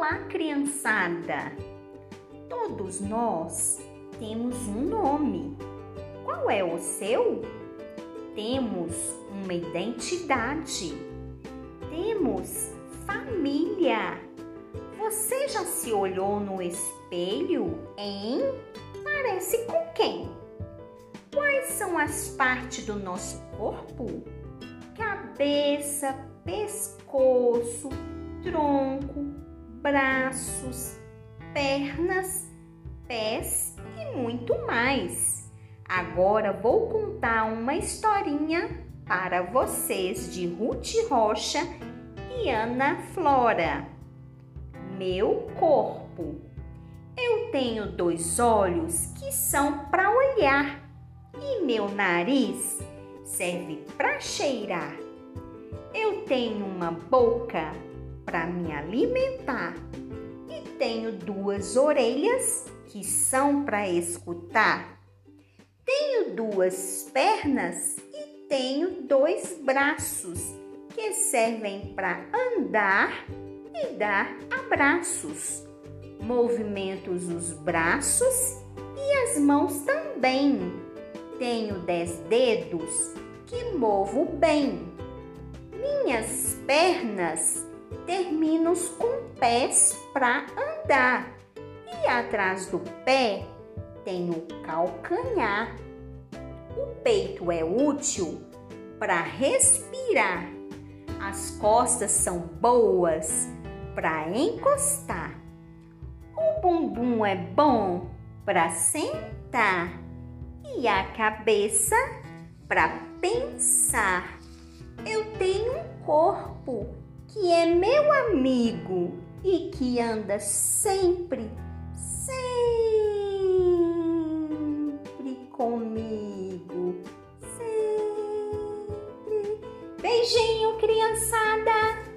Olá, criançada! Todos nós temos um nome. Qual é o seu? Temos uma identidade. Temos família. Você já se olhou no espelho, hein? Parece com quem? Quais são as partes do nosso corpo? Cabeça, pescoço, tronco, braços, pernas, pés e muito mais. Agora vou contar uma historinha para vocês de Ruth Rocha e Ana Flora. Meu corpo. Eu tenho dois olhos que são para olhar e meu nariz serve para cheirar. Eu tenho uma boca para me alimentar e tenho duas orelhas que são para escutar. Tenho duas pernas e tenho dois braços que servem para andar e dar abraços. Movimentos os braços e as mãos também. Tenho dez dedos que movo bem. Minhas pernas terminam com pés para andar e atrás do pé tem o calcanhar. O peito é útil para respirar. As costas são boas para encostar. O bumbum é bom para sentar e a cabeça para pensar. Eu tenho um corpo que é meu amigo e que anda sempre, sempre comigo. Sempre. Beijinho, criançada!